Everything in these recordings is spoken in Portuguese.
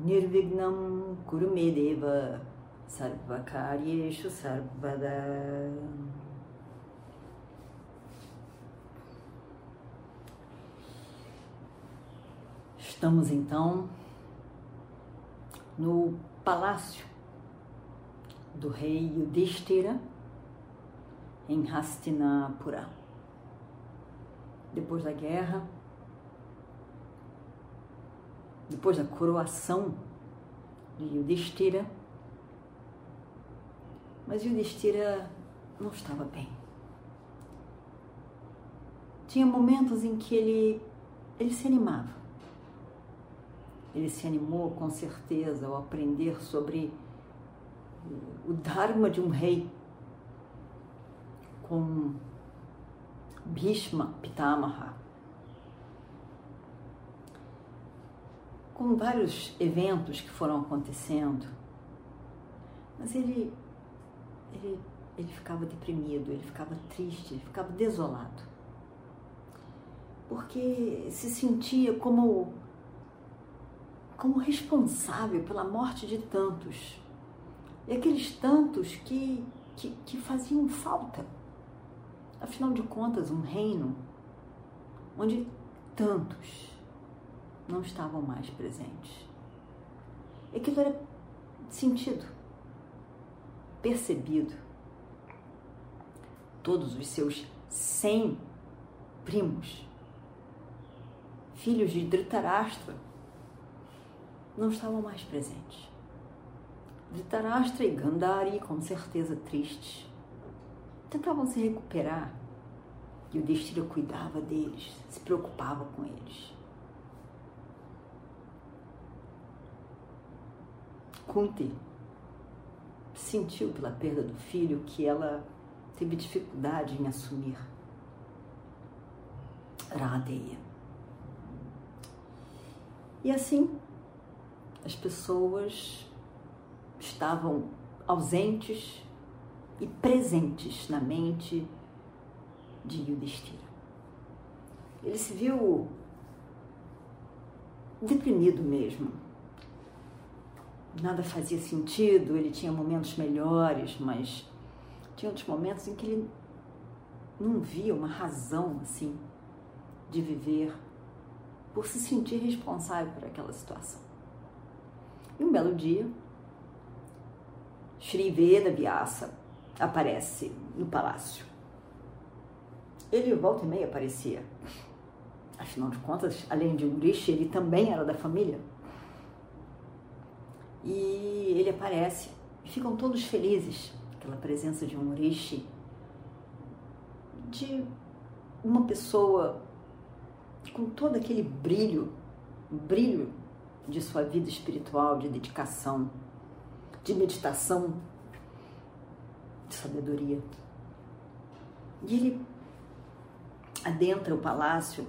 Nirvignam Kurumedeva Sarvakaryeshu Sarvada Estamos então no palácio do rei Yudhishthira em Hastinapura. Depois da guerra, depois da coroação de Yudhishthira, mas Yudhishthira não estava bem. Tinha momentos em que ele, ele se animava. Ele se animou com certeza ao aprender sobre o Dharma de um rei com Bhishma Pitamaha. Com vários eventos que foram acontecendo, mas ele, ele, ele ficava deprimido, ele ficava triste, ele ficava desolado, porque se sentia como, como responsável pela morte de tantos, e aqueles tantos que, que, que faziam falta. Afinal de contas, um reino onde tantos não estavam mais presentes. Aquilo era sentido, percebido. Todos os seus cem primos, filhos de Dhritarashtra, não estavam mais presentes. Dhritarashtra e Gandhari, com certeza tristes, tentavam se recuperar e o destino cuidava deles, se preocupava com eles. Kunti sentiu pela perda do filho que ela teve dificuldade em assumir Radeya. E assim, as pessoas estavam ausentes e presentes na mente de Yudhishthira. Ele se viu deprimido mesmo. Nada fazia sentido, ele tinha momentos melhores, mas tinha outros momentos em que ele não via uma razão assim de viver por se sentir responsável por aquela situação. E um belo dia, Sri Veda Vyasa aparece no palácio. Ele volta e meia aparecia. Afinal de contas, além de um rishi, ele também era da família. E ele aparece e ficam todos felizes aquela presença de um rishi, de uma pessoa com todo aquele brilho, brilho de sua vida espiritual, de dedicação, de meditação de sabedoria. E ele adentra o palácio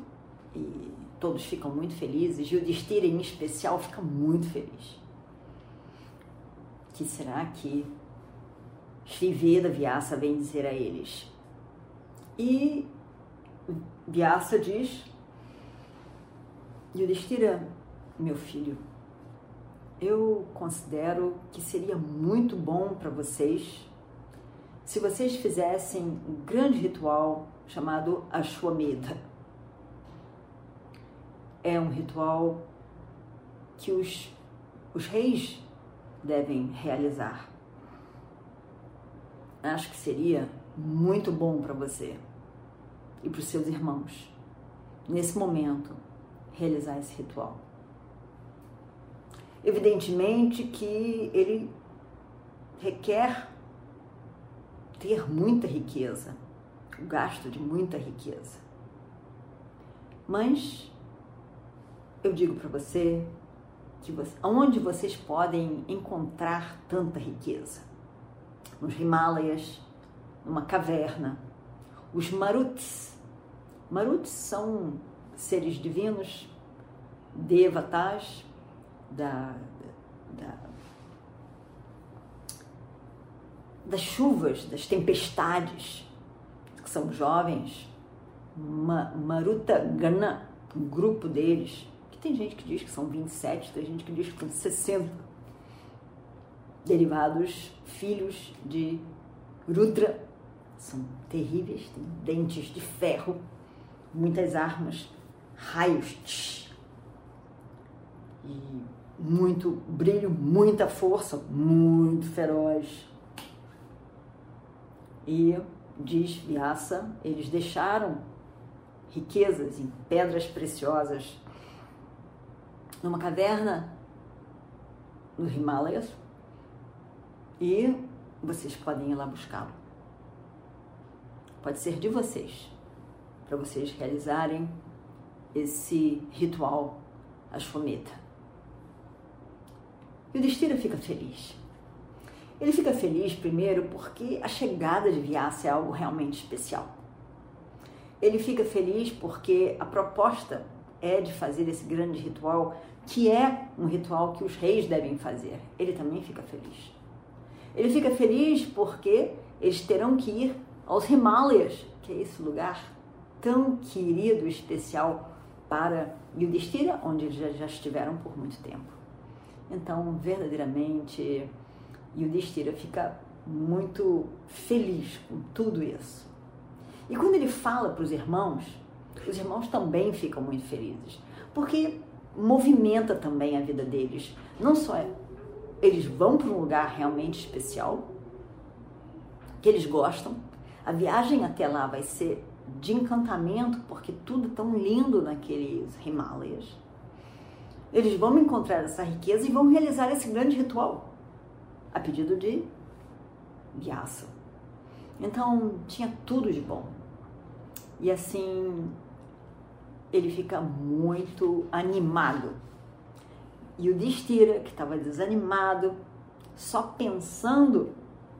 e todos ficam muito felizes. E o Destira, em especial, fica muito feliz. Que será que Sri Veda Vyasa vem dizer a eles? E Vyasa diz: Yudhishthira, meu filho, eu considero que seria muito bom para vocês se vocês fizessem um grande ritual chamado Ashwamedha. É um ritual que os, os reis devem realizar. Acho que seria muito bom para você e para os seus irmãos, nesse momento, realizar esse ritual. Evidentemente que ele requer ter muita riqueza, o gasto de muita riqueza. Mas eu digo para você que você, onde vocês podem encontrar tanta riqueza? Nos Himalayas, numa caverna. Os Marutis. Marutis são seres divinos, devatas, da, da, das chuvas, das tempestades, que são jovens, Ma, Maruta Gana, um grupo deles, tem gente que diz que são 27, tem gente que diz que são 60, derivados filhos de Rudra, são terríveis, têm dentes de ferro, muitas armas, raios, e muito brilho, muita força, muito feroz. E diz Vyasa, eles deixaram riquezas em pedras preciosas numa caverna nos Himalayas e vocês podem ir lá buscá-lo. Pode ser de vocês, para vocês realizarem esse ritual Ashwamedha. E o Destira fica feliz. Ele fica feliz primeiro porque a chegada de Vyasa é algo realmente especial. Ele fica feliz porque a proposta é de fazer esse grande ritual, que é um ritual que os reis devem fazer. Ele também fica feliz. Ele fica feliz porque eles terão que ir aos Himalayas, que é esse lugar tão querido e especial para Yudhishthira, onde eles já, já estiveram por muito tempo. Então, verdadeiramente, Yudhishthira fica muito feliz com tudo isso. E quando ele fala para os irmãos, os irmãos também ficam muito felizes, porque movimenta também a vida deles. Não só eles vão para um lugar realmente especial, que eles gostam, a viagem até lá vai ser de encantamento, porque tudo é tão lindo naqueles Himalayas. Eles vão encontrar essa riqueza e vão realizar esse grande ritual, a pedido de Vyasa. Então, tinha tudo de bom. E assim, ele fica muito animado. E o Destira, que estava desanimado, só pensando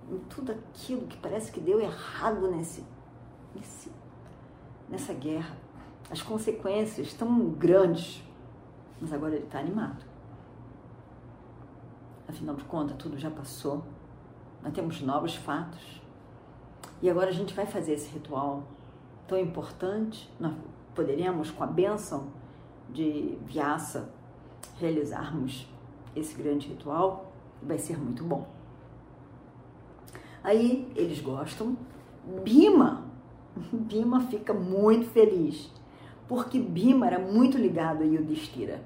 em tudo aquilo que parece que deu errado nesse, nesse nessa guerra. As consequências tão grandes, mas agora ele está animado. Afinal de contas, tudo já passou. Nós temos novos fatos. E agora a gente vai fazer esse ritual tão importante. Nós poderemos, com a bênção de Vyasa, realizarmos esse grande ritual. Vai ser muito bom. Aí eles gostam. Bima Bima fica muito feliz, porque Bima era muito ligado a Yudhishthira.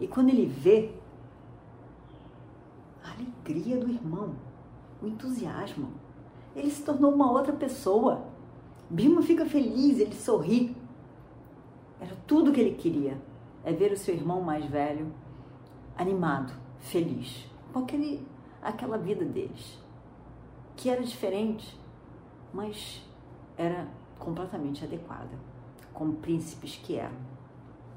E quando ele vê a alegria do irmão, o entusiasmo, ele se tornou uma outra pessoa. Bima fica feliz, ele sorri. Tudo que ele queria, é ver o seu irmão mais velho animado, feliz, com aquele, aquela vida deles, que era diferente, mas era completamente adequada, como príncipes que eram.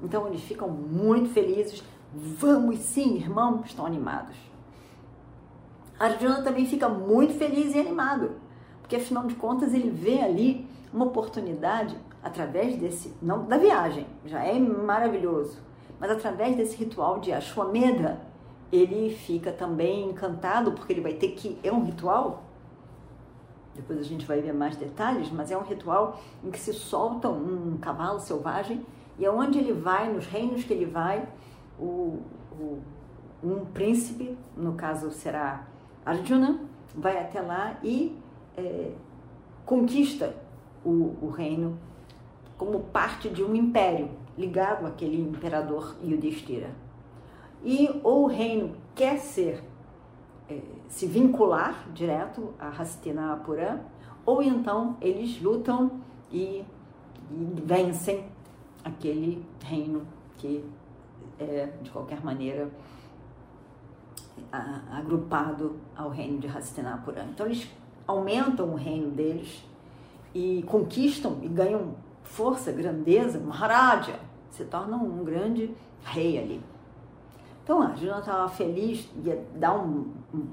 Então eles ficam muito felizes. Vamos sim, irmão, estão animados. Arjuna também fica muito feliz e animado, porque afinal de contas ele vê ali uma oportunidade através desse, não da viagem, já é maravilhoso, mas através desse ritual de Ashwamedha, ele fica também encantado porque ele vai ter que é um ritual? Depois a gente vai ver mais detalhes, mas é um ritual em que se solta um cavalo selvagem e aonde ele vai, nos reinos que ele vai, o, o, um príncipe, no caso será Arjuna, vai até lá e é, conquista o, o reino como parte de um império ligado àquele imperador Yudhishthira. E ou o reino quer ser é, se vincular direto a Hastinapura, ou então eles lutam e, e vencem aquele reino que é, de qualquer maneira, a, agrupado ao reino de Hastinapura. Então eles aumentam o reino deles e conquistam e ganham força, grandeza, Maharaja, se tornam um grande rei ali. Então, Arjuna estava feliz, ia dar um, um,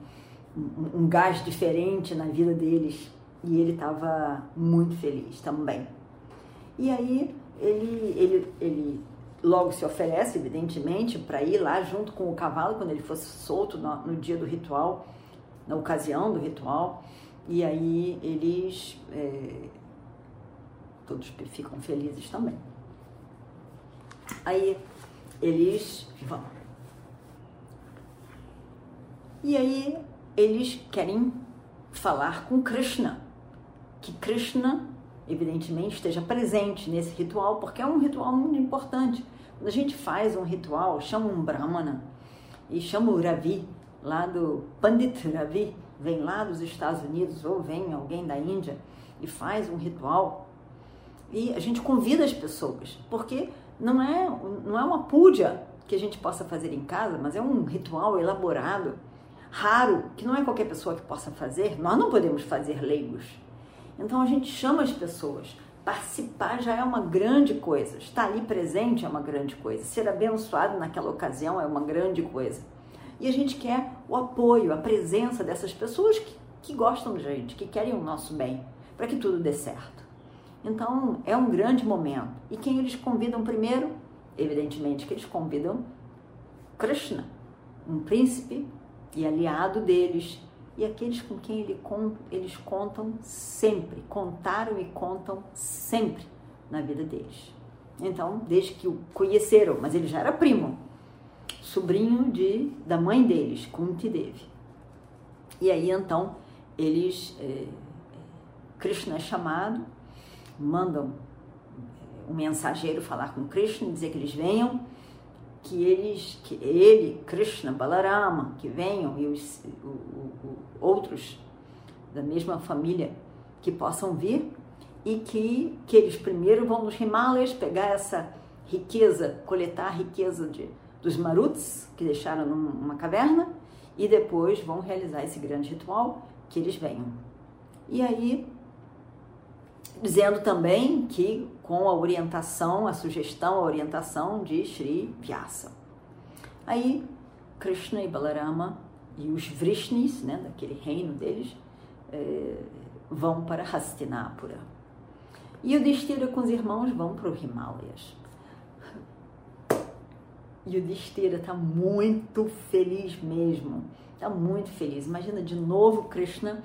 um, um gás diferente na vida deles e ele estava muito feliz também. E aí ele, ele, ele logo se oferece, evidentemente, para ir lá junto com o cavalo quando ele fosse solto no, no, dia do ritual, na ocasião do ritual. E aí eles é, todos ficam felizes também. Aí eles vão. E aí eles querem falar com Krishna, que Krishna evidentemente esteja presente nesse ritual, porque é um ritual muito importante. Quando a gente faz um ritual, chama um Brahmana e chama o Ravi, lá do Pandit Ravi, vem lá dos Estados Unidos ou vem alguém da Índia e faz um ritual e a gente convida as pessoas, porque não é, não é uma púdia que a gente possa fazer em casa, mas é um ritual elaborado, raro, que não é qualquer pessoa que possa fazer. Nós não podemos fazer leigos. Então a gente chama as pessoas. Participar já é uma grande coisa. Estar ali presente é uma grande coisa. Ser abençoado naquela ocasião é uma grande coisa. E a gente quer o apoio, a presença dessas pessoas que, que gostam da gente, que querem o nosso bem, para que tudo dê certo. Então é um grande momento. E quem eles convidam primeiro? Evidentemente que eles convidam Krishna, um príncipe e aliado deles, e aqueles com quem ele, eles contam sempre, contaram e contam sempre na vida deles. Então, desde que o conheceram, mas ele já era primo, sobrinho de da mãe deles, Kunti Devi. E aí então eles, é, Krishna é chamado, mandam um mensageiro falar com Krishna, dizer que eles venham que eles, que ele, Krishna, Balarama, que venham e os o, o, outros da mesma família que possam vir e que, que eles primeiro vão nos Himalayas pegar essa riqueza, coletar a riqueza de, dos Maruts que deixaram numa caverna e depois vão realizar esse grande ritual que eles venham. E aí dizendo também que com a orientação, a sugestão, a orientação de Sri Vyasa. Aí Krishna e Balarama e os Vrishnis, né, daquele reino deles, é, vão para Hastinapura. E o Destira com os irmãos vão para o Himalayas. E o Destira está muito feliz mesmo, está muito feliz. Imagina de novo Krishna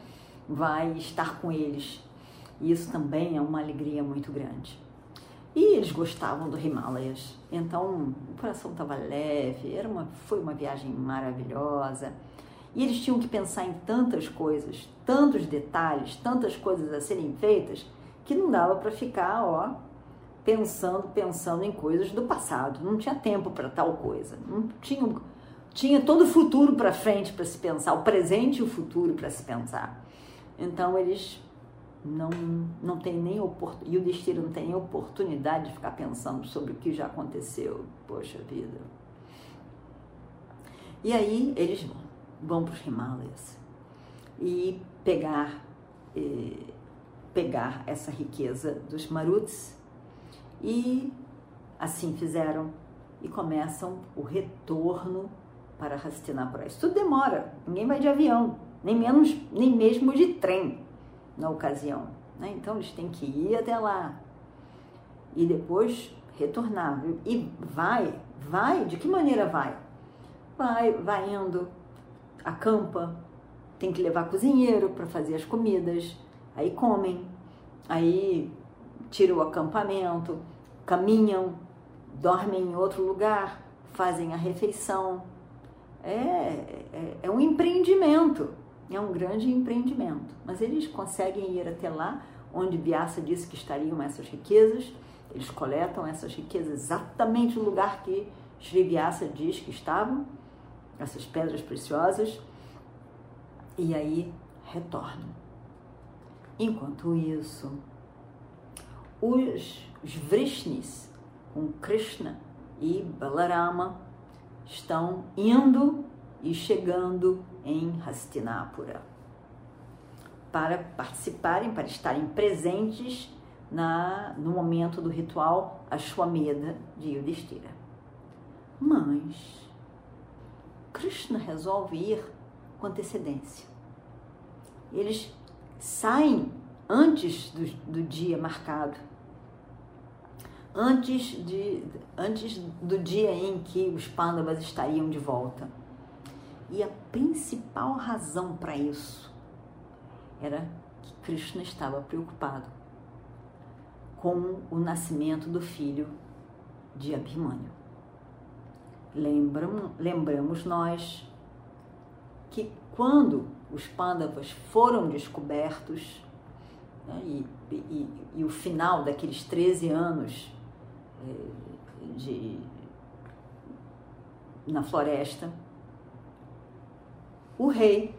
vai estar com eles e isso também é uma alegria muito grande. E eles gostavam do Himalayas, então o coração estava leve, era uma, foi uma viagem maravilhosa. E eles tinham que pensar em tantas coisas, tantos detalhes, tantas coisas a serem feitas, que não dava para ficar, ó, pensando, pensando em coisas do passado. Não tinha tempo para tal coisa. Não tinha, tinha todo o futuro para frente para se pensar, o presente e o futuro para se pensar. Então eles não, não tem nem oportunidade, e o destino não tem nem oportunidade de ficar pensando sobre o que já aconteceu. Poxa vida. E aí eles vão, vão para os Himalayas e pegar, eh, pegar essa riqueza dos Maruts e assim fizeram e começam o retorno para Hastinapura. Isso tudo demora, ninguém vai de avião, nem menos, nem mesmo de trem na ocasião. Né? Então eles têm que ir até lá e depois retornar. E vai, vai, de que maneira vai? Vai, vai indo, acampa, tem que levar cozinheiro para fazer as comidas, aí comem, aí tiram o acampamento, caminham, dormem em outro lugar, fazem a refeição. É, é, é um empreendimento. É um grande empreendimento, mas eles conseguem ir até lá, onde Vyasa disse que estariam essas riquezas. Eles coletam essas riquezas exatamente no lugar que Sri Vyasa diz que estavam, essas pedras preciosas, e aí retornam. Enquanto isso, os, os Vrishnis, com Krishna e Balarama, estão indo e chegando em Hastinapura para participarem, para estarem presentes na, no momento do ritual Ashwamedha de Yudhishthira. Mas Krishna resolve ir com antecedência. Eles saem antes do, do dia marcado, antes, de, antes do dia em que os Pandavas estariam de volta. E a principal razão para isso era que Krishna estava preocupado com o nascimento do filho de Abhimanyu. Lembram, lembramos nós que quando os Pandavas foram descobertos, né, e, e, e, o final daqueles 13 anos eh, de, na floresta, o rei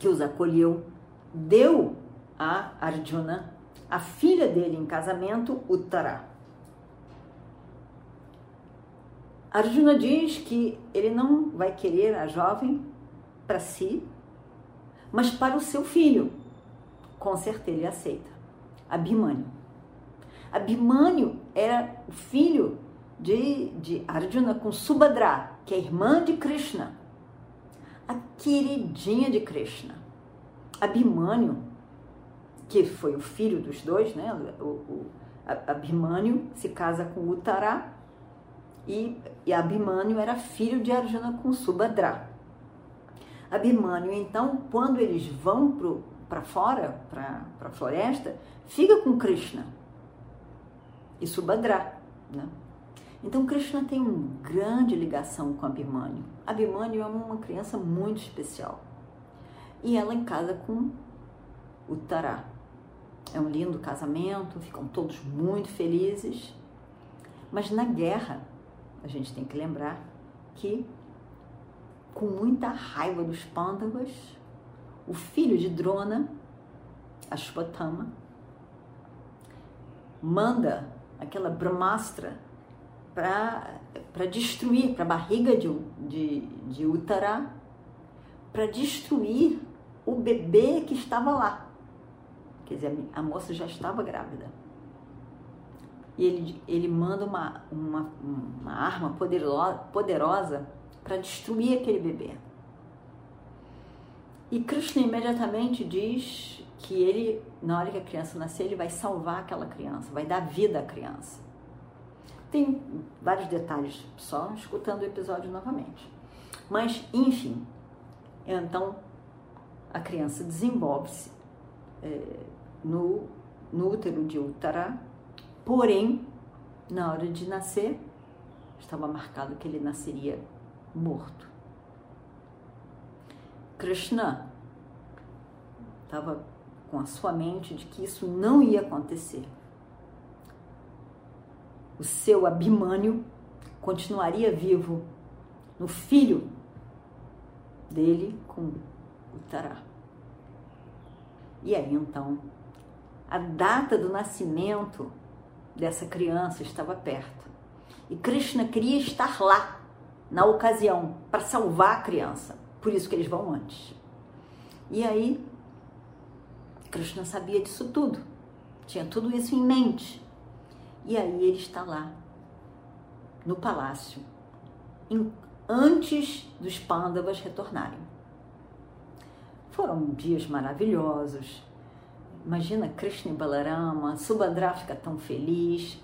que os acolheu deu a Arjuna a filha dele em casamento, Uttara. Arjuna diz que ele não vai querer a jovem para si, mas para o seu filho. Com certeza ele aceita. Abhimanyu. Abhimanyu era o filho de, de Arjuna com Subhadra, que é irmã de Krishna, a queridinha de Krishna. Abhimanyu, que foi o filho dos dois, né? O, o Abhimanyu se casa com Uttara e, e Abhimanyu era filho de Arjuna com Subhadra. Abhimanyu, então, quando eles vão para fora, para a floresta, fica com Krishna e Subhadra. Né? Então, Krishna tem uma grande ligação com Abhimanyu. Abhimanyu é uma criança muito especial. E ela em casa com Uttara. É um lindo casamento, ficam todos muito felizes. Mas na guerra, a gente tem que lembrar que com muita raiva dos Pandavas, o filho de Drona, Ashwatthama, manda aquela Brahmastra para destruir, para a barriga de, de, de Uttara, para destruir o bebê que estava lá. Quer dizer, a moça já estava grávida. E ele, ele manda uma, uma, uma arma poderosa, poderosa para destruir aquele bebê. E Krishna imediatamente diz que ele, na hora que a criança nascer, ele vai salvar aquela criança, vai dar vida à criança. Tem vários detalhes, só escutando o episódio novamente. Mas, enfim, então a criança desenvolve-se é, no, no útero de Uttara, porém, na hora de nascer, estava marcado que ele nasceria morto. Krishna estava com a sua mente de que isso não ia acontecer. O seu Abhimanyu continuaria vivo no filho dele com o Tará. E aí então, a data do nascimento dessa criança estava perto. E Krishna queria estar lá na ocasião para salvar a criança. Por isso que eles vão antes. E aí, Krishna sabia disso tudo, tinha tudo isso em mente. E aí ele está lá, no palácio, em, antes dos Pandavas retornarem. Foram dias maravilhosos. Imagina Krishna e Balarama, Subhadra fica tão feliz,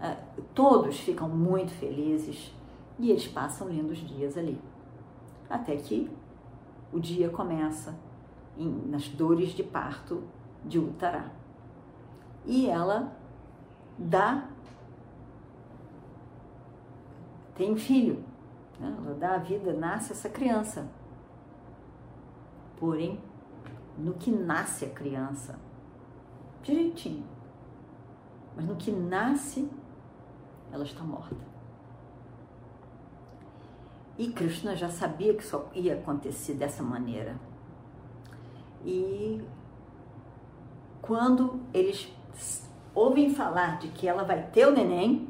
uh, todos ficam muito felizes. E eles passam lindos dias ali. Até que o dia começa em, nas dores de parto de Uttara. E ela dá, tem filho, né? ela dá a vida, nasce essa criança. Porém, no que nasce a criança, direitinho, mas no que nasce, ela está morta. E Krishna já sabia que isso ia acontecer dessa maneira. E quando eles ouvem falar de que ela vai ter o neném,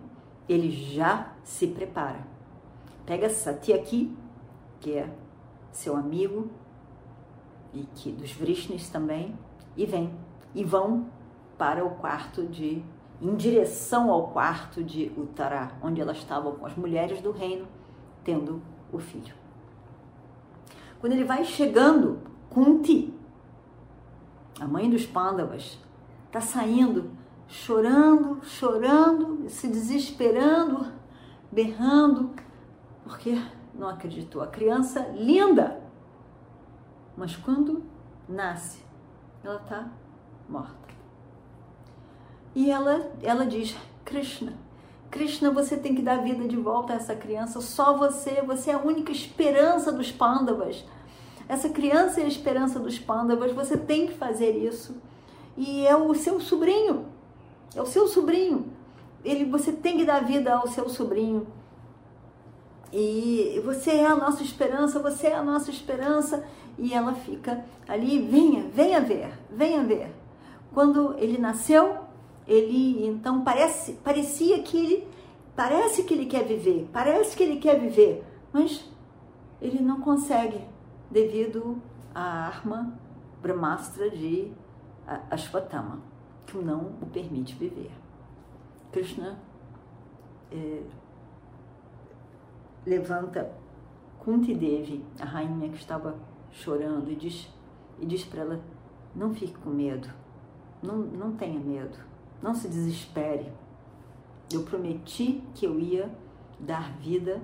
ele já se prepara. Pega Sati aqui, que é seu amigo, e que dos Vrishnis também, e vem. E vão para o quarto de. em direção ao quarto de Uttara, onde elas estavam com as mulheres do reino, tendo o filho. quando ele vai chegando, Kunti, a mãe dos Pandavas, está saindo, chorando, chorando, se desesperando, berrando, porque não acreditou. A criança linda, mas quando nasce, ela está morta. E ela, ela diz: Krishna, Krishna, você tem que dar vida de volta a essa criança. Só você, você é a única esperança dos Pandavas. Essa criança é a esperança dos Pandavas. Você tem que fazer isso. E é o seu sobrinho. É o seu sobrinho. Ele, você tem que dar vida ao seu sobrinho. E você é a nossa esperança, você é a nossa esperança. E ela fica ali, venha, venha ver, venha ver. Quando ele nasceu, ele então parece, parecia que ele parece que ele quer viver, parece que ele quer viver, mas ele não consegue devido à arma Brahmastra de Ashwatthama, que não o permite viver. Krishna é, levanta Kunti Devi, a rainha que estava chorando, e diz, e diz para ela: não fique com medo, não, não tenha medo não se desespere. Eu prometi que eu ia dar vida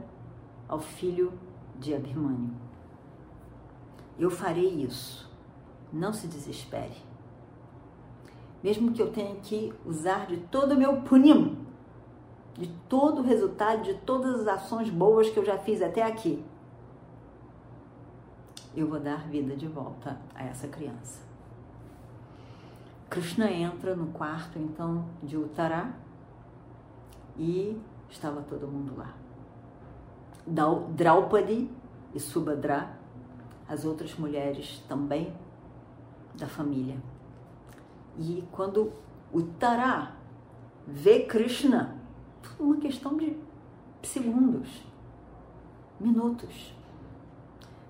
ao filho de Abhimanyu. Eu farei isso. Não se desespere. Mesmo que eu tenha que usar de todo o meu punim, de todo o resultado, de todas as ações boas que eu já fiz até aqui, eu vou dar vida de volta a essa criança. Krishna entra no quarto então de Uttara e estava todo mundo lá. Draupadi e Subhadra, as outras mulheres também da família. E quando Uttara vê Krishna, tudo uma questão de segundos, minutos.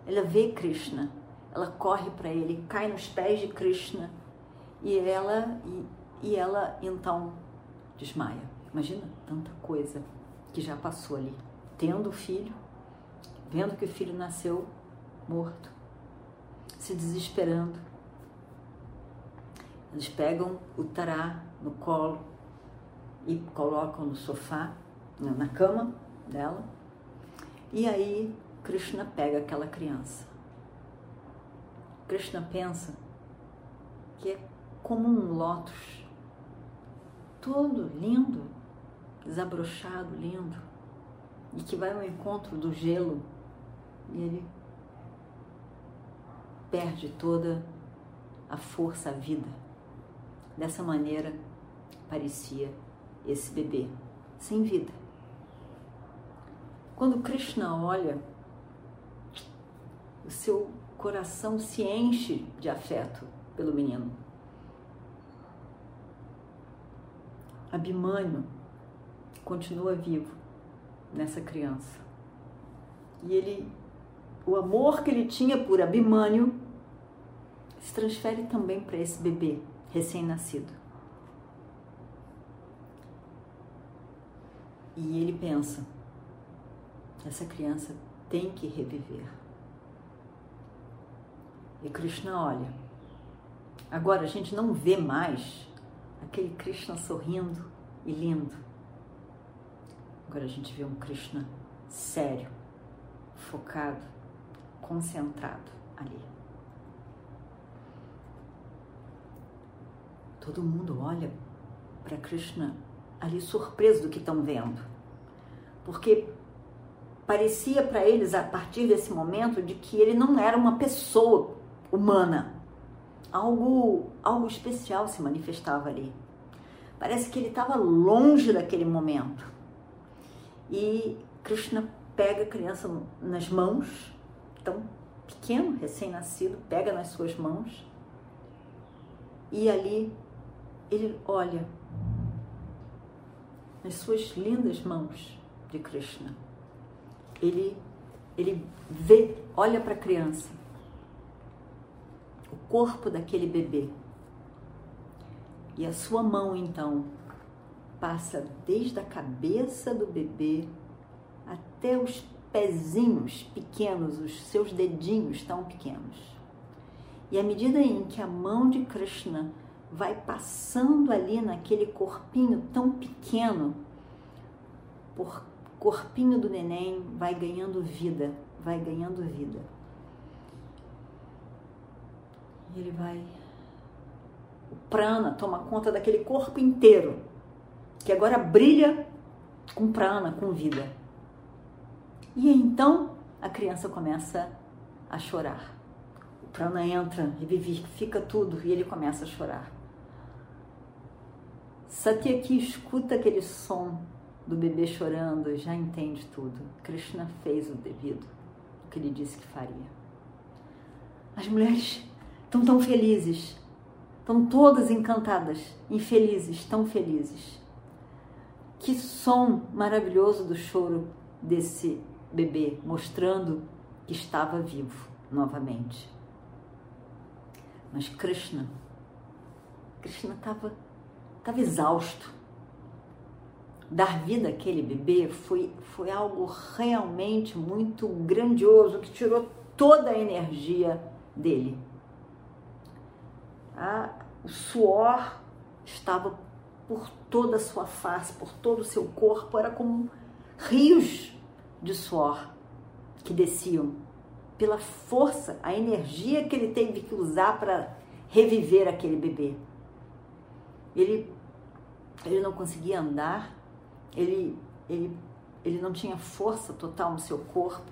Ela vê Krishna, ela corre para ele, cai nos pés de Krishna e ela, e, e ela então desmaia. Imagina tanta coisa que já passou ali. Tendo o filho, vendo que o filho nasceu morto, se desesperando. Eles pegam o tará no colo e colocam no sofá, na cama dela. E aí Krishna pega aquela criança. Krishna pensa que é como um lótus, todo lindo, desabrochado, lindo, e que vai ao encontro do gelo e ele perde toda a força, a vida. Dessa maneira parecia esse bebê, sem vida. Quando Krishna olha, o seu coração se enche de afeto pelo menino. Abimânio continua vivo nessa criança. E ele, o amor que ele tinha por Abimânio se transfere também para esse bebê recém-nascido. E ele pensa: essa criança tem que reviver. E Krishna olha. Agora a gente não vê mais aquele Krishna sorrindo e lindo. Agora a gente vê um Krishna sério, focado, concentrado ali. Todo mundo olha para Krishna ali surpreso do que estão vendo. Porque parecia para eles, a partir desse momento, de que ele não era uma pessoa humana, algo, algo especial se manifestava ali. Parece que ele estava longe daquele momento. E Krishna pega a criança nas mãos, tão pequeno, recém-nascido, pega nas suas mãos. E ali ele olha nas suas lindas mãos de Krishna. Ele ele vê, olha para a criança o corpo daquele bebê. E a sua mão, então, passa desde a cabeça do bebê até os pezinhos pequenos, os seus dedinhos tão pequenos. E à medida em que a mão de Krishna vai passando ali naquele corpinho tão pequeno, por corpinho do neném vai ganhando vida, vai ganhando vida. E ele vai. O prana toma conta daquele corpo inteiro, que agora brilha com prana, com vida. E então a criança começa a chorar. O prana entra, revivifica tudo e ele começa a chorar. Satyaki escuta aquele som do bebê chorando, já entende tudo. Krishna fez o devido, o que ele disse que faria. As mulheres estão tão felizes, estão todas encantadas, infelizes, tão felizes. Que som maravilhoso do choro desse bebê, mostrando que estava vivo novamente. Mas Krishna, Krishna estava estava exausto. Dar vida àquele bebê foi, foi algo realmente muito grandioso que tirou toda a energia dele. Ah, o suor estava por toda a sua face, por todo o seu corpo, era como rios de suor que desciam pela força, a energia que ele teve que usar para reviver aquele bebê. Ele, ele não conseguia andar, ele, ele, ele não tinha força total no seu corpo,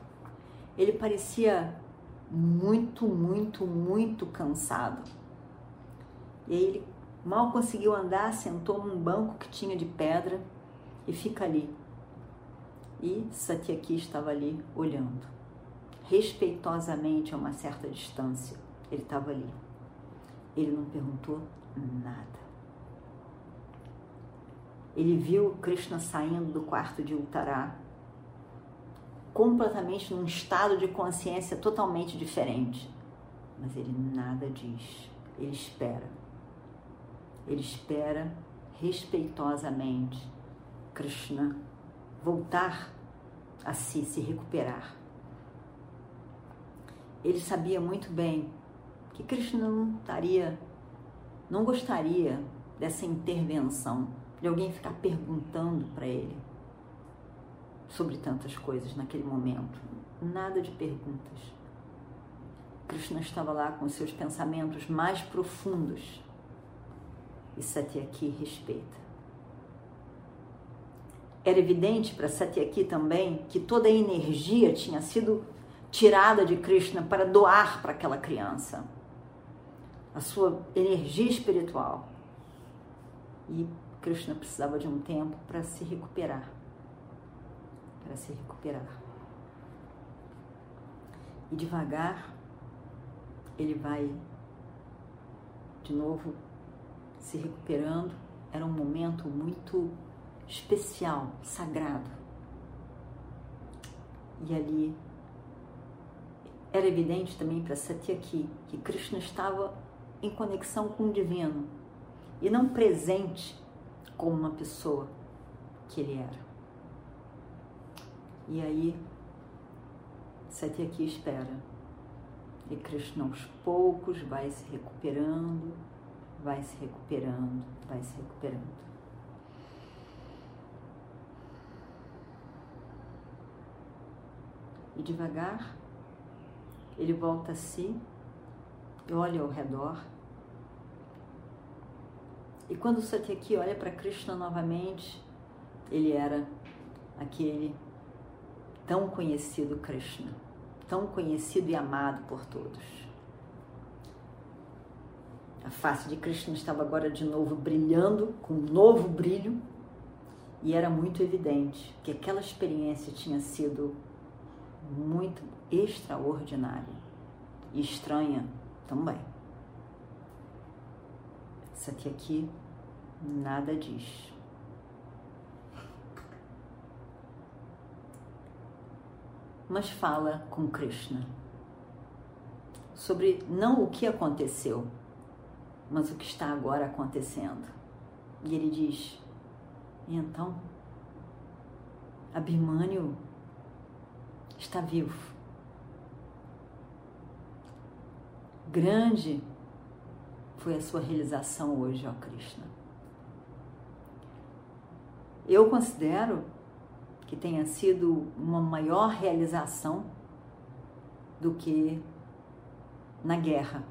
ele parecia muito, muito, muito cansado. E aí ele mal conseguiu andar, sentou num banco que tinha de pedra e fica ali. E Satyaki estava ali olhando, respeitosamente a uma certa distância. Ele estava ali. Ele não perguntou nada. Ele viu Krishna saindo do quarto de Uttara, completamente num estado de consciência totalmente diferente. Mas ele nada diz. Ele espera. Ele espera respeitosamente Krishna voltar a si, se recuperar. Ele sabia muito bem que Krishna não estaria, não gostaria dessa intervenção, de alguém ficar perguntando para ele sobre tantas coisas naquele momento. Nada de perguntas. Krishna estava lá com seus pensamentos mais profundos e Satyaki respeita. Era evidente para Satyaki também que toda a energia tinha sido tirada de Krishna para doar para aquela criança. A sua energia espiritual. E Krishna precisava de um tempo para se recuperar. Para se recuperar. E devagar ele vai de novo se recuperando. Era um momento muito especial, sagrado. E ali era evidente também para Satyaki que Krishna estava em conexão com o divino e não presente como uma pessoa que ele era. E aí Satyaki espera e Krishna aos poucos vai se recuperando, vai se recuperando, vai se recuperando. E devagar ele volta a si, olha ao redor. E quando o Satyaki olha para Krishna novamente, ele era aquele tão conhecido Krishna, tão conhecido e amado por todos. A face de Krishna estava agora de novo brilhando, com um novo brilho, e era muito evidente que aquela experiência tinha sido muito extraordinária e estranha também. Satyaki nada diz. Mas fala com Krishna sobre não o que aconteceu, mas o que está agora acontecendo. E ele diz: E então? Abhimanyu está vivo. Grande foi a sua realização hoje, ó Krishna. Eu considero que tenha sido uma maior realização do que na guerra,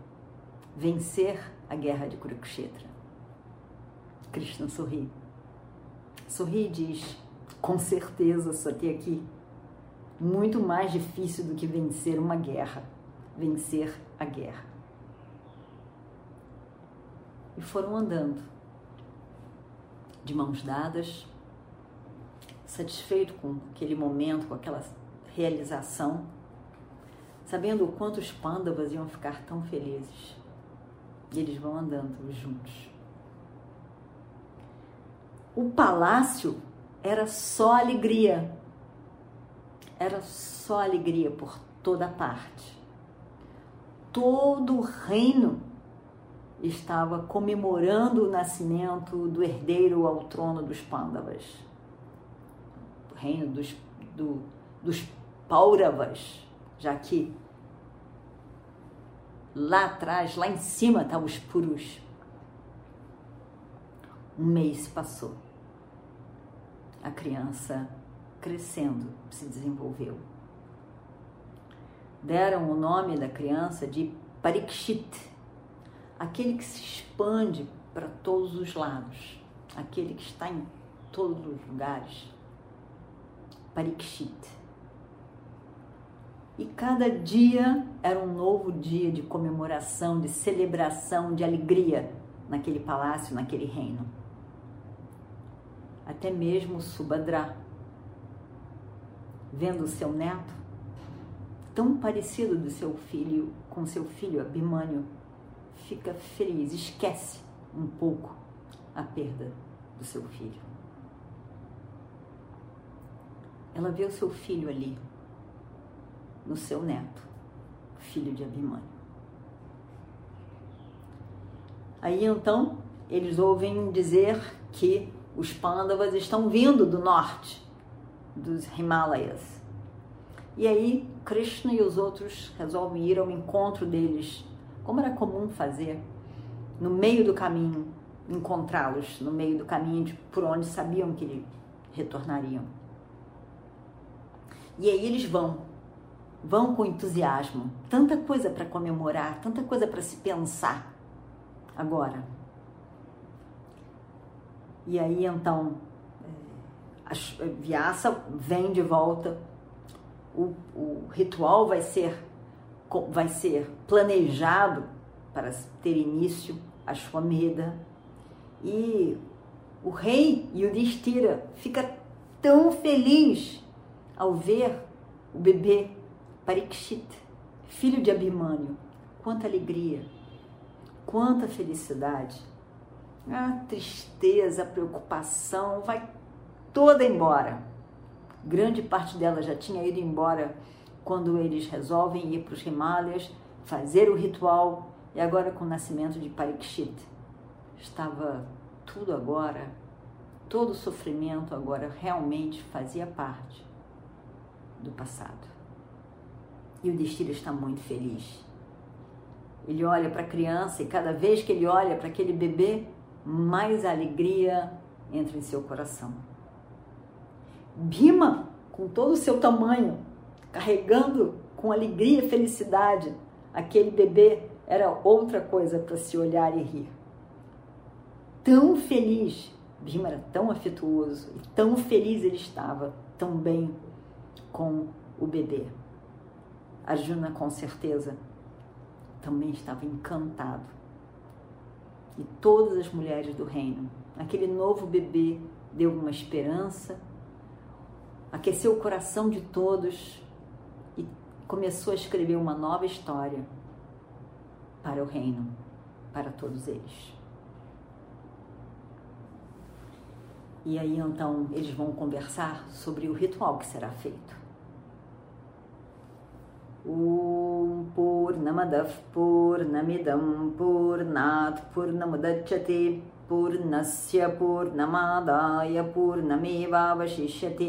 vencer a guerra de Kurukshetra. Krishna sorri. Sorri e diz: com certeza, só que aqui muito mais difícil do que vencer uma guerra, vencer a guerra. E foram andando, de mãos dadas, satisfeito com aquele momento, com aquela realização, sabendo o quanto os pândavas iam ficar tão felizes. E eles vão andando juntos. O palácio era só alegria. Era só alegria por toda parte. Todo o reino estava comemorando o nascimento do herdeiro ao trono dos Pândavas. O reino dos, do, dos Pauravas, já que lá atrás, lá em cima, estavam os Purus. Um mês se passou a criança crescendo se desenvolveu. Deram o nome da criança de Parikshit, aquele que se expande para todos os lados, aquele que está em todos os lugares. Parikshit. E cada dia era um novo dia de comemoração, de celebração, de alegria naquele palácio, naquele reino até mesmo Subhadra, vendo seu neto tão parecido do seu filho com seu filho Abhimanyu, fica feliz, esquece um pouco a perda do seu filho. Ela vê o seu filho ali, no seu neto, filho de Abhimanyu. Aí então eles ouvem dizer que os Pandavas estão vindo do norte, dos Himalayas. E aí Krishna e os outros resolvem ir ao encontro deles, como era comum fazer, no meio do caminho, encontrá-los no meio do caminho de, por onde sabiam que retornariam. E aí eles vão, vão com entusiasmo, tanta coisa para comemorar, tanta coisa para se pensar agora. E aí então é, a Vyasa vem de volta, o, o ritual vai ser, vai ser planejado para ter início a Shwameda e o rei Yudhishthira fica tão feliz ao ver o bebê Parikshit, filho de Abhimanyu. Quanta alegria, quanta felicidade a tristeza, a preocupação vai toda embora. Grande parte dela já tinha ido embora quando eles resolvem ir para os Himalayas, fazer o ritual e agora com o nascimento de Parikshit. Estava tudo agora, todo o sofrimento agora realmente fazia parte do passado. E o destino está muito feliz. Ele olha para a criança e cada vez que ele olha para aquele bebê, mais alegria entra em seu coração. Bima, com todo o seu tamanho, carregando com alegria e felicidade aquele bebê, era outra coisa para se olhar e rir. Tão feliz, Bima era tão afetuoso e tão feliz ele estava também com o bebê. Arjuna, com certeza, também estava encantado e todas as mulheres do reino. Aquele novo bebê deu uma esperança, aqueceu o coração de todos começou a escrever uma nova história para o reino, para todos eles. E aí então eles vão conversar sobre o ritual que será feito. ॐ पूर्णमदः पूर्णमिदं पूर्णात् पूर्णमुदच्यते पूर्णस्य पूर्णमादाय पूर्णमेवावशिष्यते